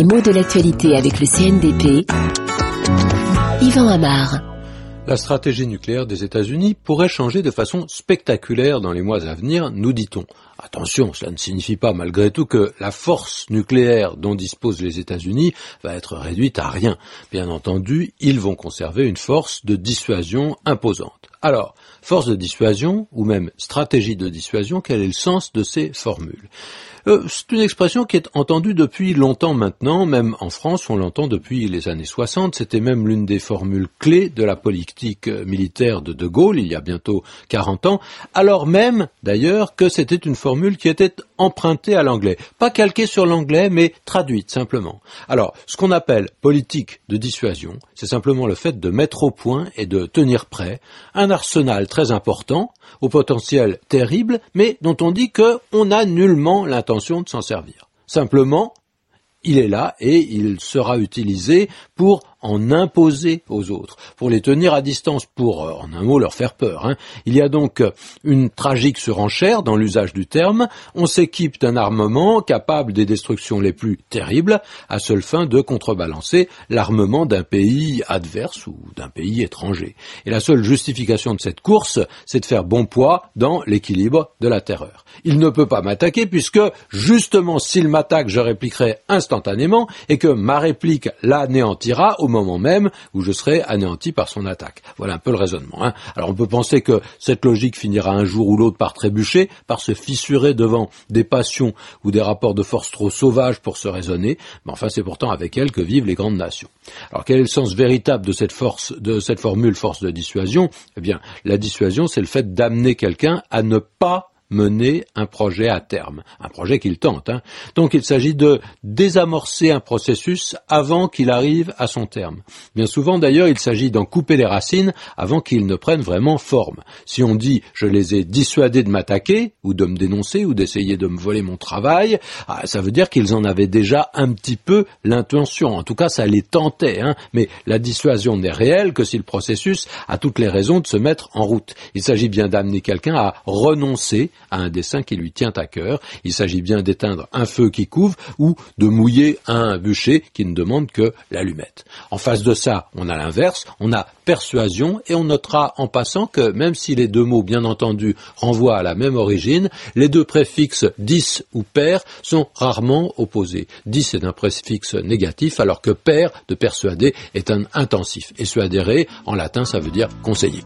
Les mots de l'actualité avec le CNDP. Yvan. La stratégie nucléaire des États-Unis pourrait changer de façon spectaculaire dans les mois à venir, nous dit-on. Attention, cela ne signifie pas malgré tout que la force nucléaire dont disposent les États-Unis va être réduite à rien. Bien entendu, ils vont conserver une force de dissuasion imposante. Alors, force de dissuasion, ou même stratégie de dissuasion, quel est le sens de ces formules? Euh, c'est une expression qui est entendue depuis longtemps maintenant, même en France, on l'entend depuis les années 60. C'était même l'une des formules clés de la politique euh, militaire de De Gaulle, il y a bientôt 40 ans, alors même, d'ailleurs, que c'était une formule qui était empruntée à l'anglais. Pas calquée sur l'anglais, mais traduite simplement. Alors, ce qu'on appelle politique de dissuasion, c'est simplement le fait de mettre au point et de tenir prêt un arsenal très important, au potentiel terrible, mais dont on dit qu'on n'a nullement l'intention de s'en servir. Simplement, il est là et il sera utilisé pour en imposer aux autres, pour les tenir à distance, pour, euh, en un mot, leur faire peur. Hein. Il y a donc euh, une tragique surenchère dans l'usage du terme. On s'équipe d'un armement capable des destructions les plus terribles, à seule fin de contrebalancer l'armement d'un pays adverse ou d'un pays étranger. Et la seule justification de cette course, c'est de faire bon poids dans l'équilibre de la terreur. Il ne peut pas m'attaquer puisque, justement, s'il m'attaque, je répliquerai instantanément et que ma réplique l'anéantira moment même où je serai anéanti par son attaque. Voilà un peu le raisonnement. Hein. Alors on peut penser que cette logique finira un jour ou l'autre par trébucher, par se fissurer devant des passions ou des rapports de force trop sauvages pour se raisonner, mais enfin c'est pourtant avec elle que vivent les grandes nations. Alors quel est le sens véritable de cette force, de cette formule force de dissuasion? Eh bien, la dissuasion, c'est le fait d'amener quelqu'un à ne pas mener un projet à terme, un projet qu'il tente. Hein. Donc il s'agit de désamorcer un processus avant qu'il arrive à son terme. Bien souvent d'ailleurs il s'agit d'en couper les racines avant qu'il ne prenne vraiment forme. Si on dit je les ai dissuadés de m'attaquer ou de me dénoncer ou d'essayer de me voler mon travail, ah, ça veut dire qu'ils en avaient déjà un petit peu l'intention. En tout cas ça les tentait. Hein. Mais la dissuasion n'est réelle que si le processus a toutes les raisons de se mettre en route. Il s'agit bien d'amener quelqu'un à renoncer à un dessin qui lui tient à cœur. Il s'agit bien d'éteindre un feu qui couve ou de mouiller un bûcher qui ne demande que l'allumette. En face de ça, on a l'inverse, on a persuasion et on notera en passant que même si les deux mots, bien entendu, renvoient à la même origine, les deux préfixes dis ou père sont rarement opposés. Dis est un préfixe négatif alors que père de persuader est un intensif. Et suadere, en latin, ça veut dire conseiller.